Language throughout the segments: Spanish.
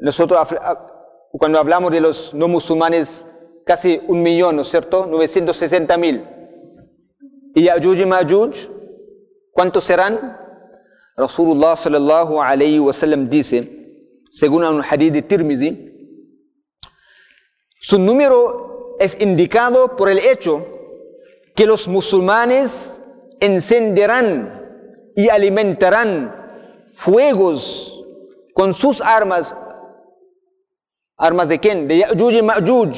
nosotros cuando hablamos de los no musulmanes, casi un millón, ¿no es cierto? 960 mil. Y Ya'juj y Ma'juj, ¿cuántos serán? Rasulullah sallallahu alayhi wa sallam dice, según un hadith de Tirmizi, su número es indicado por el hecho que los musulmanes encenderán y alimentarán fuegos con sus armas. ¿Armas de quién? De Ya'juj y Ma'juj.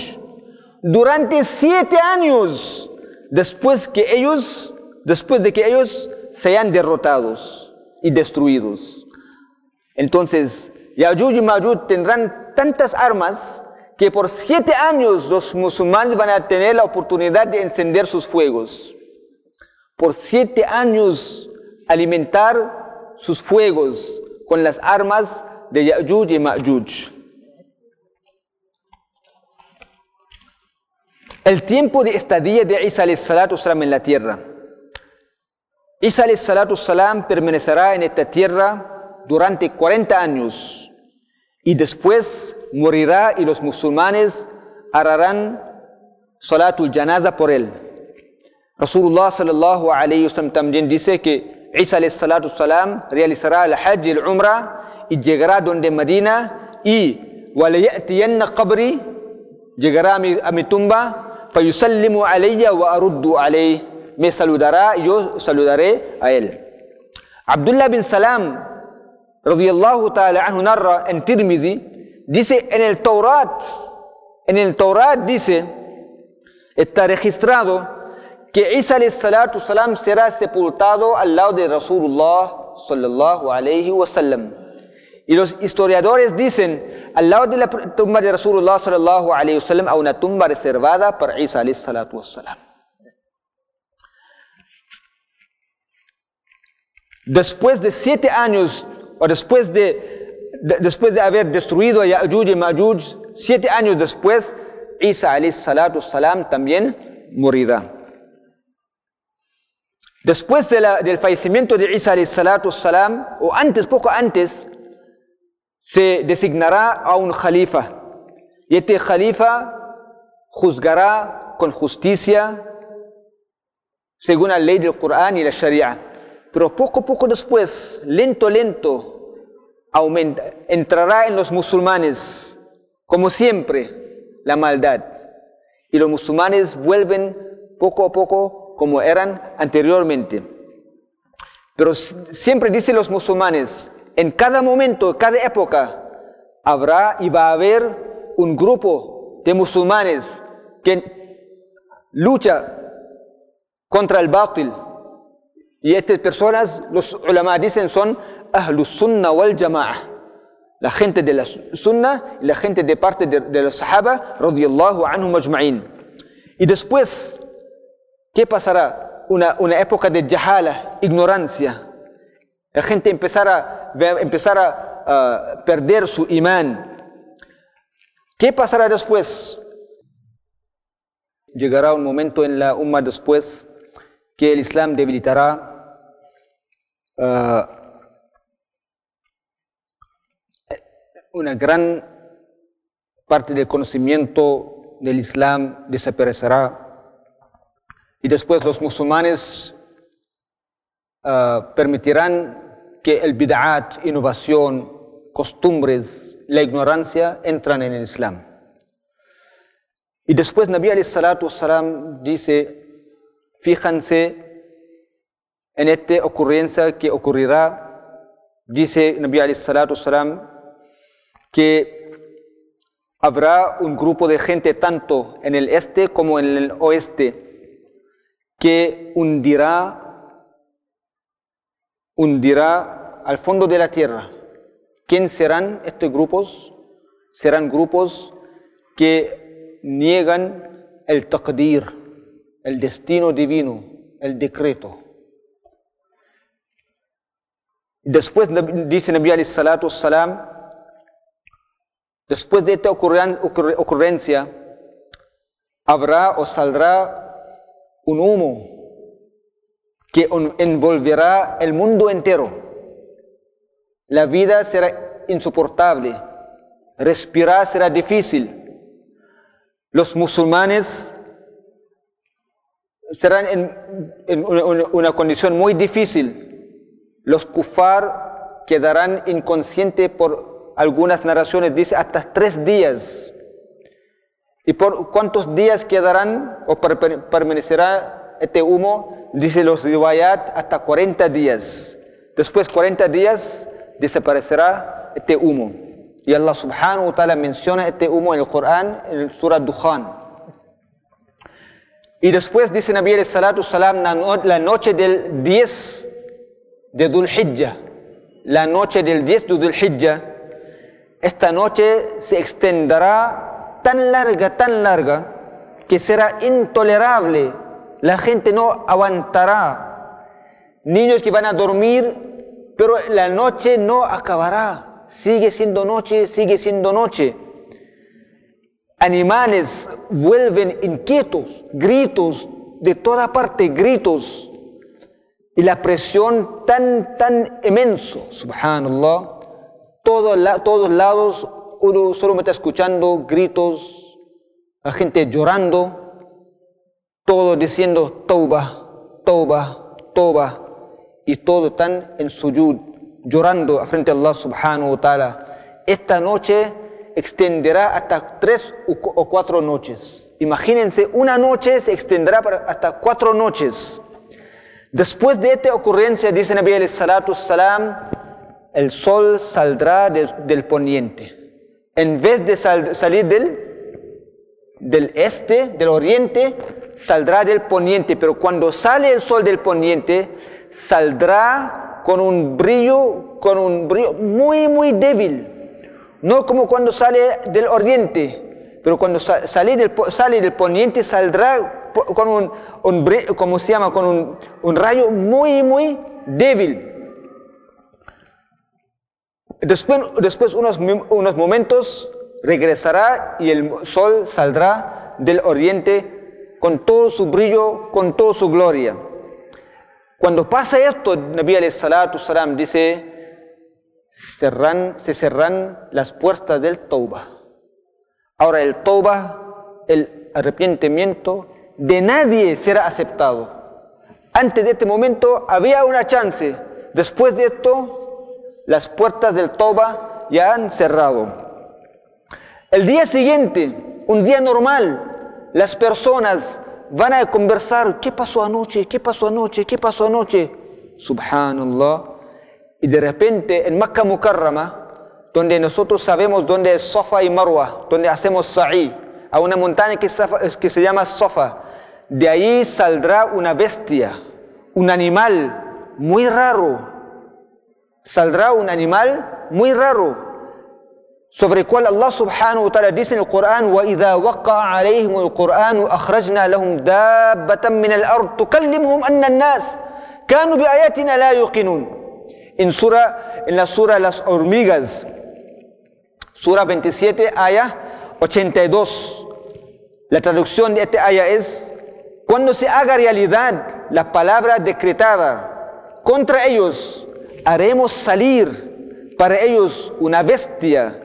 Durante siete años después que ellos, después de que ellos sean derrotados y destruidos. Entonces, Ya'juj y Ma'juj tendrán tantas armas que por siete años los musulmanes van a tener la oportunidad de encender sus fuegos. Por siete años alimentar sus fuegos con las armas de Ya'juj y Ma'juj. El tiempo de estadía de Isa salam en la tierra. Isa salam permanecerá en esta tierra durante 40 años y después morirá y los musulmanes harán salatul janaza por él. Rasulullah sallallahu alayhi wasallam también dice que Isa salam realizará el hajj y el umrah y llegará donde Medina y llegará a mi, a mi tumba fayusallimu alayya wa aruddu alayhi me saludará yo saludaré a él. Abdullah bin Salam radiyallahu ta'ala anhu narra en Tirmizi, dice en el Taurat, en el Taurat dice, está registrado que Isa salatu salam será sepultado al lado de Rasulullah sallallahu alayhi wa sallam. Y los historiadores dicen, al lado de la tumba de Rasulullah sallallahu alayhi hay una tumba reservada para Isa salatu salam. Después de siete años o después de, después de haber destruido a Ya'juj y Ma'juj, siete años después, Isa salatu salam también morirá. Después del fallecimiento de Isa salatu salam, o antes, poco antes, se designará a un jalifa. Y este jalifa juzgará con justicia según la ley del Corán y la Sharia. Pero poco poco después, lento, lento, aumenta, entrará en los musulmanes, como siempre, la maldad. Y los musulmanes vuelven poco a poco como eran anteriormente. Pero siempre dicen los musulmanes, en cada momento, cada época, habrá y va a haber un grupo de musulmanes que lucha contra el batil. Y estas personas, los ulama dicen, son Ahlus Sunna wal Jama'a. La gente de la Sunna y la gente de parte de, los Sahaba, radiyallahu anhum. Y después, ¿qué pasará? Una, una época de jahala, ignorancia. La gente empezará, empezará a perder su imán. ¿Qué pasará después? Llegará un momento en la umma después que el Islam debilitará uh, una gran parte del conocimiento del Islam desaparecerá y después los musulmanes uh, permitirán que el bid'at, innovación, costumbres, la ignorancia entran en el Islam. Y después Nabi salam dice, fíjense en esta ocurrencia que ocurrirá, dice Nabi salam, que habrá un grupo de gente tanto en el este como en el oeste que hundirá, hundirá al fondo de la tierra. ¿Quién serán estos grupos? Serán grupos que niegan el taqdir, el destino divino, el decreto. Después dice Nabi alayhi salatu salam, Después de esta ocurrencia, habrá o saldrá un humo que envolverá el mundo entero. La vida será insoportable respirar será difícil. Los musulmanes serán en, una, condición muy difícil. Los kufar quedarán inconscientes por algunas narraciones, dice hasta tres días. ¿Y por cuántos días quedarán o permanecerá este humo? Dice los riwayat hasta 40 días. Después 40 días desaparecerá este humo. Y Allah subhanahu wa ta'ala menciona este humo en el Corán, en el Surah Dukhan. Y después dice Nabi salatu salam la noche del 10 de Dhul Hijjah, la noche del 10 de Dhul Hijjah, esta noche se extenderá tan larga, tan larga, que será intolerable. La gente no aguantará. Niños que van a dormir, pero la noche no acabará. Sigue siendo noche, sigue siendo noche animales vuelven inquietos, gritos de toda parte, gritos. Y la presión tan, tan inmenso, subhanallah. Todo, todos lados uno solo me está escuchando gritos, la gente llorando, todo diciendo toba, toba, toba. Y todo tan en suyud, llorando frente a Allah subhanahu wa ta'ala. Esta noche extenderá hasta tres o cuatro noches. Imagínense, una noche se extenderá hasta cuatro noches. Después de esta ocurrencia, dice Nabi salatu salam, el sol saldrá del, poniente. En vez de salir del, del este, del oriente, saldrá del poniente. Pero cuando sale el sol del poniente, saldrá con un brillo, con un brillo muy, muy débil no como cuando sale del oriente, pero cuando sale del, sale del poniente saldrá con un, un se llama? Con un, un rayo muy, muy débil. Después, después unos, unos momentos regresará y el sol saldrá del oriente con todo su brillo, con toda su gloria. Cuando pasa esto, Nabi salam dice, se cerran las puertas del Tauba. Ahora el Tauba, el arrepentimiento, de nadie será aceptado. Antes de este momento había una chance. Después de esto, las puertas del Tauba ya han cerrado. El día siguiente, un día normal, las personas van a conversar, ¿qué pasó anoche? ¿Qué pasó anoche? ¿Qué pasó anoche? Subhanallah, y de repente en Makkah Mukarrama, donde nosotros sabemos dónde es Safa y Marwa, donde hacemos Sa'i, a una montaña que, que se llama Safa, de ahí saldrá una bestia, un animal muy raro. Saldrá un animal muy raro sobre el cual Allah subhanahu wa ta'ala dice en el Corán وَإِذَا وَقَعَ عَلَيْهِمُ الْقُرْآنُ أَخْرَجْنَا لَهُمْ دَابَّةً مِنَ الْأَرْضِ تُكَلِّمُهُمْ أَنَّ النَّاسِ كَانُوا بِآيَاتِنَا لَا يُقِنُونَ en, sura, en la sura Las hormigas, sura 27, aya 82. La traducción de esta aya es, cuando se haga realidad la palabra decretada contra ellos, haremos salir para ellos una bestia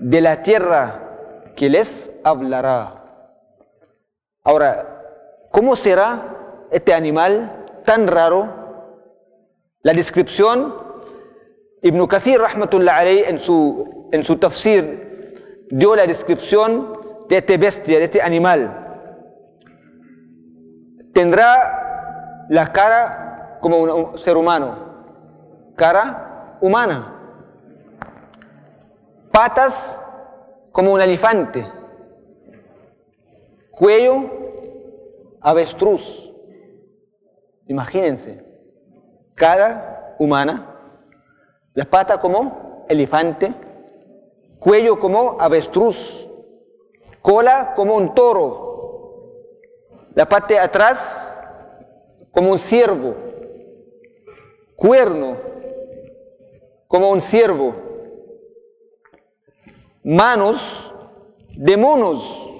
de la tierra que les hablará. Ahora, ¿cómo será este animal tan raro? La descripción Ibn Kathir, rahmatullah en su, en su tafsir, dio la descripción de este bestia, de este animal. Tendrá la cara como un ser humano, cara humana, patas como un elefante, cuello avestruz. Imagínense, cara humana, la pata como elefante, cuello como avestruz, cola como un toro, la parte atrás como un ciervo, cuerno como un ciervo, manos de monos,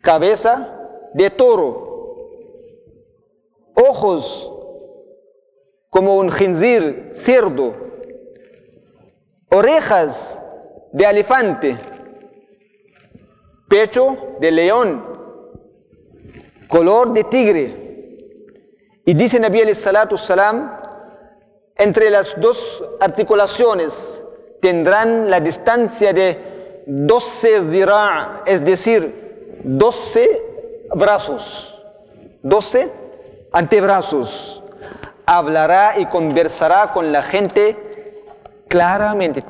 cabeza de toro, ojos como un jinzir, cerdo, orejas de elefante, pecho de león, color de tigre. Y dice Nabi salatu salam, entre las dos articulaciones tendrán la distancia de 12 dira, es decir, 12 brazos, 12 antebrazos. Hablará y conversará con la gente claramente.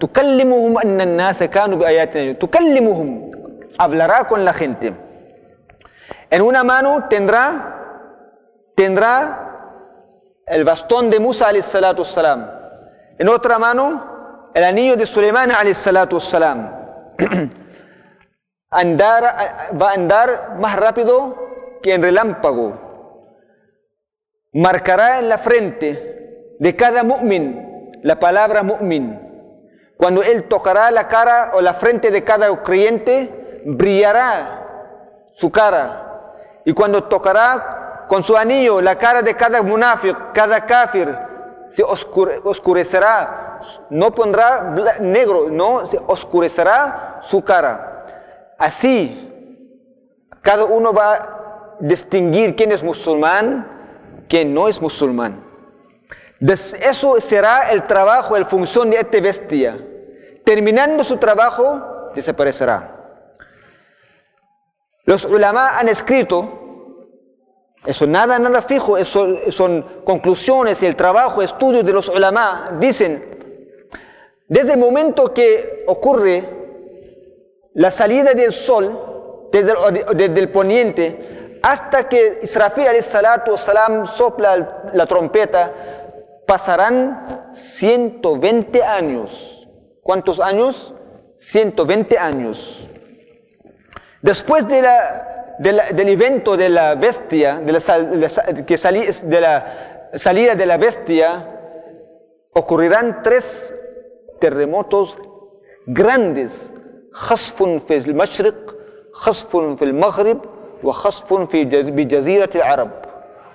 Hablará con la gente. En una mano tendrá, tendrá el bastón de Musa salatu salam. En otra mano, el anillo de Suleimán salatu salam. andar, va a andar más rápido que en relámpago. Marcará en la frente de cada mu'min la palabra mu'min. Cuando él tocará la cara o la frente de cada creyente, brillará su cara. Y cuando tocará con su anillo la cara de cada munafiq, cada kafir, se oscurecerá, no pondrá negro, no, se oscurecerá su cara. Así, cada uno va a distinguir quién es musulmán, quién no es musulmán. Eso será el trabajo, la función de esta bestia. Terminando su trabajo, desaparecerá. Los ulama han escrito eso nada, nada fijo, eso son conclusiones el trabajo, estudios de los ulama. Dicen, desde el momento que ocurre la salida del sol, desde el, poniente, hasta que Israfil salatu salam sopla la trompeta, pasarán 120 años. ¿Cuántos años? 120 años. Después de la del evento de la bestia, de la, que de la salida de la bestia, ocurrirán tres terremotos grandes. خصف في المشرق خصف في المغرب وخصف في بجزيرة العرب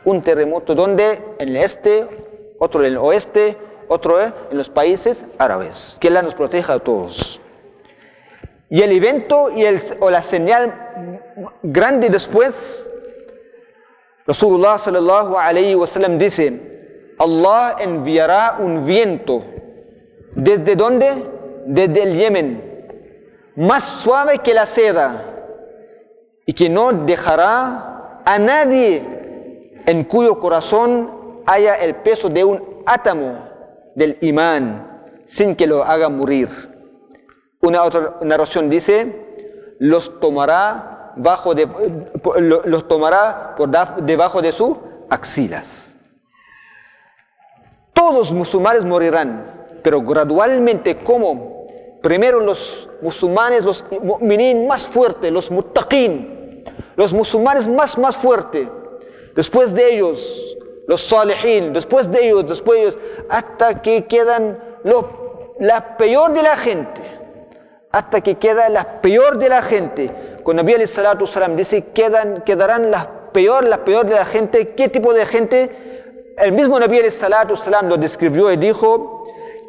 un terremoto donde en el este otro en el oeste otro en los países árabes que Allah nos proteja a todos y el evento y el, o la señal grande después, Rasulullah sallallahu alayhi wa sallam dice, Allah enviará un viento. ¿Desde dónde? Desde el Yemen, más suave que la seda, y que no dejará a nadie en cuyo corazón haya el peso de un átomo del imán, sin que lo haga morir. Una otra narración dice, los tomará, bajo de, los tomará por debajo de sus axilas. Todos musulmanes morirán, pero gradualmente como primero los musulmanes, los mu'minin más fuertes, los muttaqin, los musulmanes más, más fuertes, después de ellos los salihin, después de ellos, después de ellos, hasta que quedan lo, la peor de la gente hasta que queda la peor de la gente. Con Nabi salatu salam dice, quedan, quedarán las peor, la peor de la gente. ¿Qué tipo de gente? El mismo Nabi salatu salam lo describió y dijo,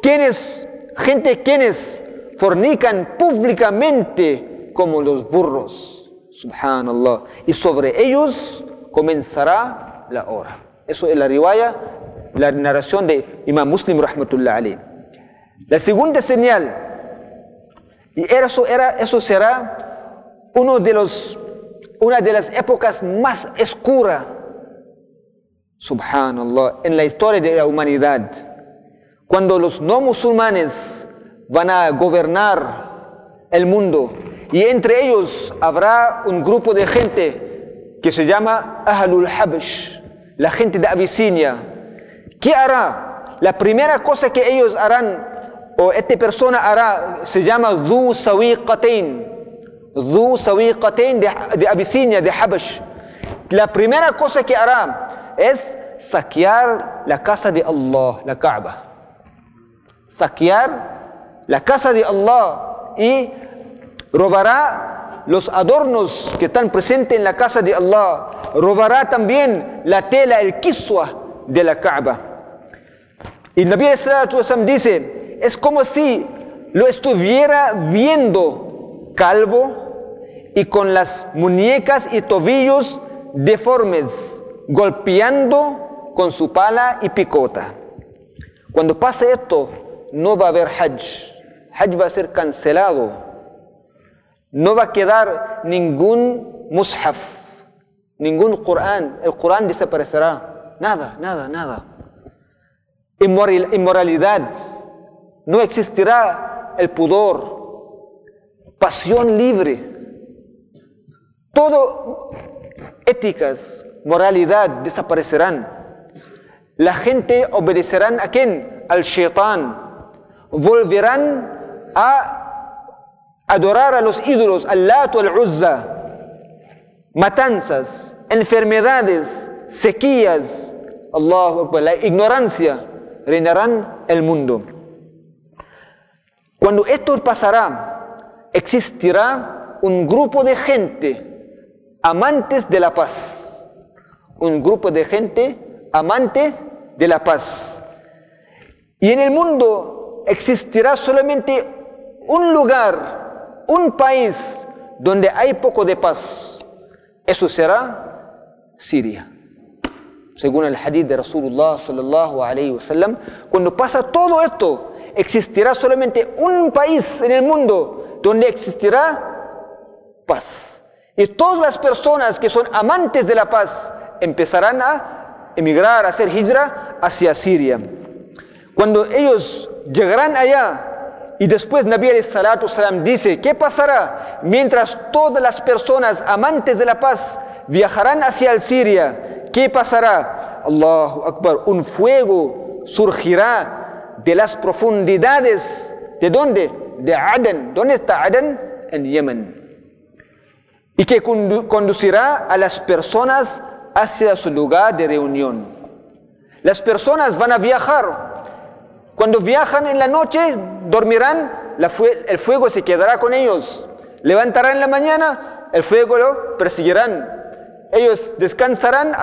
¿quiénes, gente quienes fornican públicamente como los burros? Subhanallah. Y sobre ellos comenzará la hora. Eso es la riwaya, la narración de Imam Muslim rahmatullah alayhi. La segunda señal y eso, era, eso será uno de una de las épocas más oscuras, subhanallah, en la historia de la humanidad. Cuando los no musulmanes van a gobernar el mundo y entre ellos habrá un grupo de gente que se llama Ahlul Habash, la gente de Abisinia. ¿Qué hará? La primera cosa que ellos harán o esta persona hará, se llama Dhu Sawiqatain, Dhu Sawiqatain de, de Abisinia, de Habash. La primera cosa que hará es saquear la casa de Allah, la Kaaba. Saquear la casa de Allah y robará los adornos que están presentes en la casa de Allah. Robará también la tela, el kiswa de la Kaaba. Y Nabi Sallallahu dice, es como si lo estuviera viendo calvo y con las muñecas y tobillos deformes, golpeando con su pala y picota. Cuando pase esto, no va a haber Hajj. Hajj va a ser cancelado. No va a quedar ningún mushaf, ningún Corán. El Corán desaparecerá. Nada, nada, nada. Inmoralidad. No existirá el pudor. Pasión libre. Todo éticas, moralidad desaparecerán. La gente obedecerán a quién? Al shaitán. Volverán a adorar a los ídolos, al Lato, al Uzza. Matanzas, enfermedades, sequías, Allahu la ignorancia reinarán el mundo. Cuando esto pasará, existirá un grupo de gente amantes de la paz. Un grupo de gente amante de la paz. Y en el mundo existirá solamente un lugar, un país donde hay poco de paz. Eso será Siria. Según el hadith de Rasulullah sallallahu alayhi wa sallam, cuando pasa todo esto, existirá solamente un país en el mundo donde existirá paz. Y todas las personas que son amantes de la paz empezarán a emigrar, a hacer hijra hacia Siria. Cuando ellos llegarán allá y después Nabi salam dice, ¿qué pasará mientras todas las personas amantes de la paz viajarán hacia el Siria? ¿Qué pasará? Allahu Akbar, un fuego surgirá de las profundidades. ¿De dónde? De Aden. ¿Dónde está Aden? En Yemen. Y que conducirá a las personas hacia su lugar de reunión. Las personas van a viajar. Cuando viajan en la noche, dormirán, el fuego se quedará con ellos. Levantarán en la mañana, el fuego lo perseguirán. Ellos descansarán,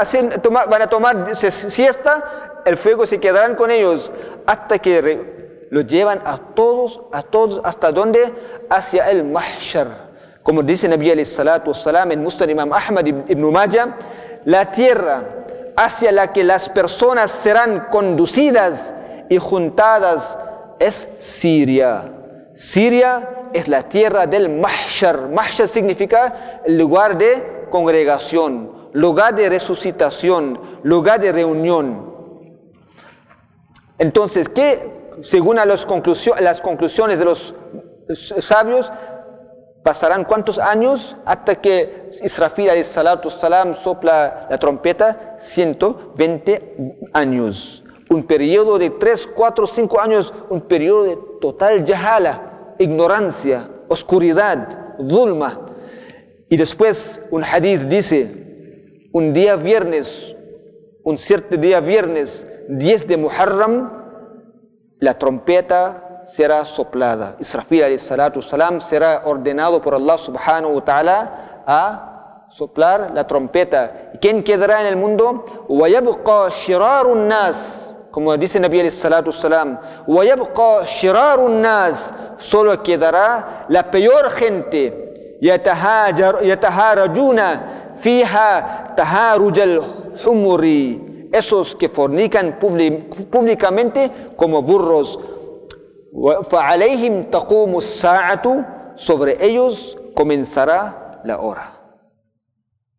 van a tomar siesta, el fuego se quedarán con ellos hasta que lo llevan a todos, a todos, hasta donde? Hacia el mahshar. Como dice Nabi alayhi salatu salam en Imam Ahmad ibn Majah, la tierra hacia la que las personas serán conducidas y juntadas es Siria. Siria es la tierra del mahshar. Mahshar significa el lugar de congregación, lugar de resucitación, lugar de reunión. Entonces, ¿qué, según las, conclusiones de los sabios, pasarán cuántos años hasta que Israfil salatu salam sopla la trompeta? 120 años Un periodo de 3, 4, 5 años, un periodo de total yahala, ignorancia, oscuridad, dulma. Y después un hadith dice, un día viernes, un cierto día viernes, 10 de Muharram, la trompeta será soplada. Israfil salatu salam será ordenado por Allah subhanahu wa ta'ala a soplar la trompeta. ¿Quién quedará en el mundo? وَيَبْقَى شِرَارُ النَّاسِ Como dice Nabi salam, وَيَبْقَى شِرَارُ النَّاسِ Solo quedará la peor gente يتهاجر يتهارجون فيها تهارج الحمر esos que fornican públicamente como burros فعليهم تقوم الساعة sobre ellos comenzará la hora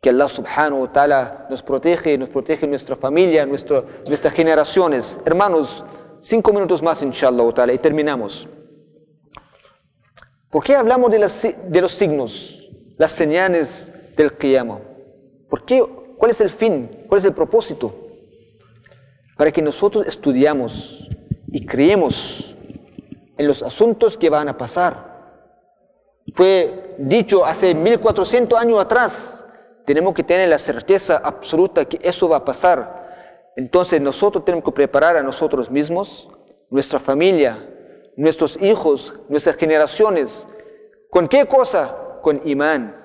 que Allah subhanahu wa ta'ala nos protege, nos protege nuestra familia, nuestro, nuestras generaciones. Hermanos, cinco minutos más, inshallah ta'ala, y terminamos. ¿Por qué hablamos de, los signos, las señales del Qiyamah? ¿Por qué? ¿Cuál es el fin? ¿Cuál es el propósito? Para que nosotros estudiamos y creemos en los asuntos que van a pasar. Fue dicho hace 1400 años atrás. Tenemos que tener la certeza absoluta que eso va a pasar. Entonces nosotros tenemos que preparar a nosotros mismos, nuestra familia, nuestros hijos, nuestras generaciones. ¿Con qué cosa? Con imán,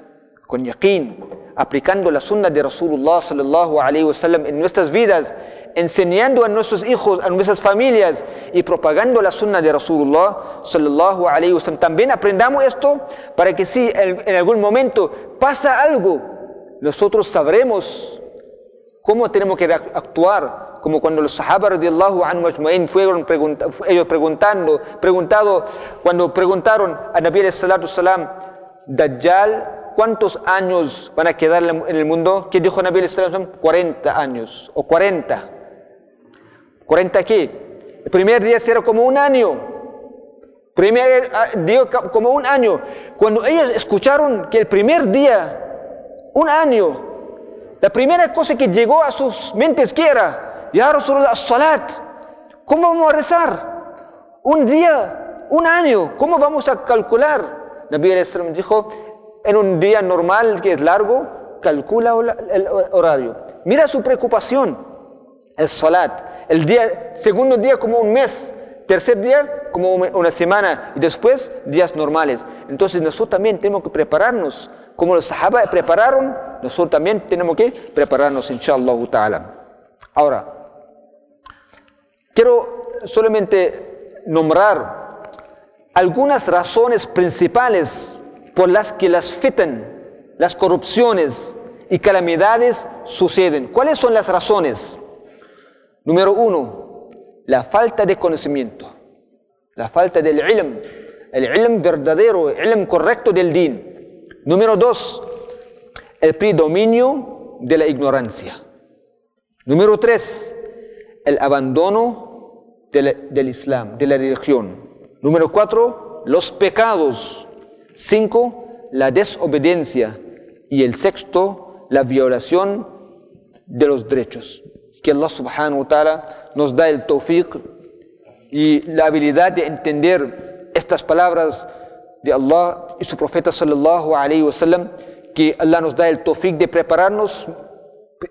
con yaqeen, aplicando la sunna de Rasulullah sallallahu alayhi wasallam en nuestras vidas enseñando a nuestros hijos, a nuestras familias y propagando la sunna de Rasulullah sallallahu alayhi wa También aprendamos esto para que si en algún momento pasa algo, nosotros sabremos cómo tenemos que actuar, como cuando los sahaba radiallahu anhu ajma'in fueron ellos preguntando, preguntado, cuando preguntaron a Nabi salatu salam, Dajjal, ¿cuántos años van a quedar en el mundo? ¿Qué dijo Nabi salatu salam? 40 años, o 40. ¿40 qué? El primer día será como un año. Primer día como un año. Cuando ellos escucharon que el primer día, un año, la primera cosa que llegó a sus mentes que era, Ya Rasulullah, salat, ¿cómo vamos a rezar? Un día, un año, ¿cómo vamos a calcular? Nabi al dijo, en un día normal que es largo, calcula el horario. Mira su preocupación, el salat. El día, segundo día como un mes, tercer día como una semana y después días normales. Entonces nosotros también tenemos que prepararnos. Como los sahaba prepararon, nosotros también tenemos que prepararnos, inshallah ta'ala. Ahora, quiero solamente nombrar algunas razones principales por las que las fitan, las corrupciones y calamidades suceden. ¿Cuáles son las razones? Número uno, la falta de conocimiento, la falta del ilm, el ilm verdadero, el ilm correcto del din. Número dos, el predominio de la ignorancia. Número tres, el abandono del, Islam, de la religión. Número cuatro, los pecados. Cinco, la desobediencia. Y el sexto, la violación de los derechos. Que Allah subhanahu wa ta'ala nos da el tawfiq y la habilidad de entender estas palabras de Allah y su profeta sallallahu alayhi wa sallam, que Allah nos da el tawfiq de prepararnos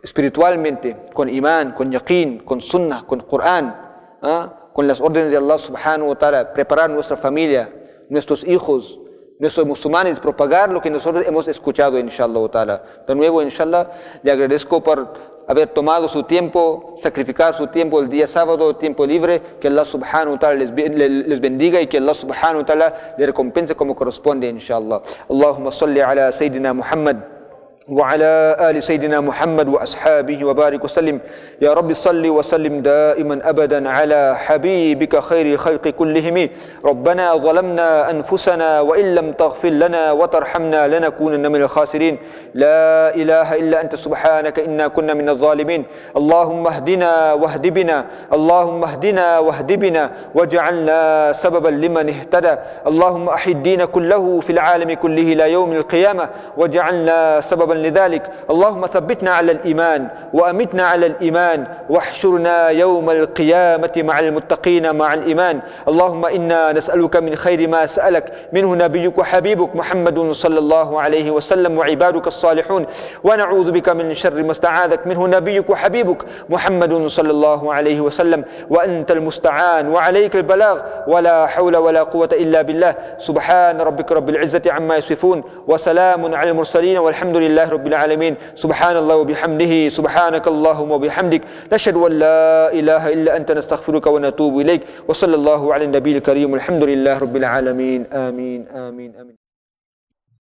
espiritualmente, con imán, con yaqeen, con sunnah, con Qur'an, ¿ah? con las órdenes de Allah subhanahu wa ta'ala, preparar nuestra familia, nuestros hijos, nuestros musulmanes, propagar lo que nosotros hemos escuchado, inshallah ta'ala. De nuevo, inshallah, le agradezco por haber tomado su tiempo, sacrificar su tiempo el día sábado, tiempo libre, que Allah subhanahu wa ta'ala les, bendiga y que Allah subhanahu wa ta'ala le recompense como corresponde, inshallah. Allahumma salli ala Sayyidina Muhammad. وعلى آل سيدنا محمد وأصحابه وبارك وسلم. يا رب صل وسلم دائما أبدا على حبيبك خير الخلق كلهم. ربنا ظلمنا أنفسنا وإن لم تغفر لنا وترحمنا لنكونن من الخاسرين. لا إله إلا أنت سبحانك إنا كنا من الظالمين. اللهم اهدنا واهد بنا. اللهم اهدنا واهد بنا. واجعلنا سببا لمن اهتدى. اللهم أحد الدين كله في العالم كله إلى يوم القيامة. واجعلنا سببا لذلك اللهم ثبتنا على الإيمان وأمتنا على الإيمان واحشرنا يوم القيامة مع المتقين مع الإيمان. اللهم إنا نسألك من خير ما سألك. منه نبيك وحبيبك محمد صلى الله عليه وسلم وعبادك الصالحون. ونعوذ بك من شر ما استعاذك. منه نبيك وحبيبك محمد صلى الله عليه وسلم. وأنت المستعان وعليك البلاغ. ولا حول ولا قوة إلا بالله. سبحان ربك رب العزة عما يصفون. وسلام على المرسلين والحمد لله رب العالمين. سبحان الله وبحمده سبحانك اللهم وبحمدك. نشهد أن لا إله إلا أنت نستغفرك ونتوب إليك. وصلى الله على النبي الكريم الحمد لله رب العالمين. آمين آمين آمين.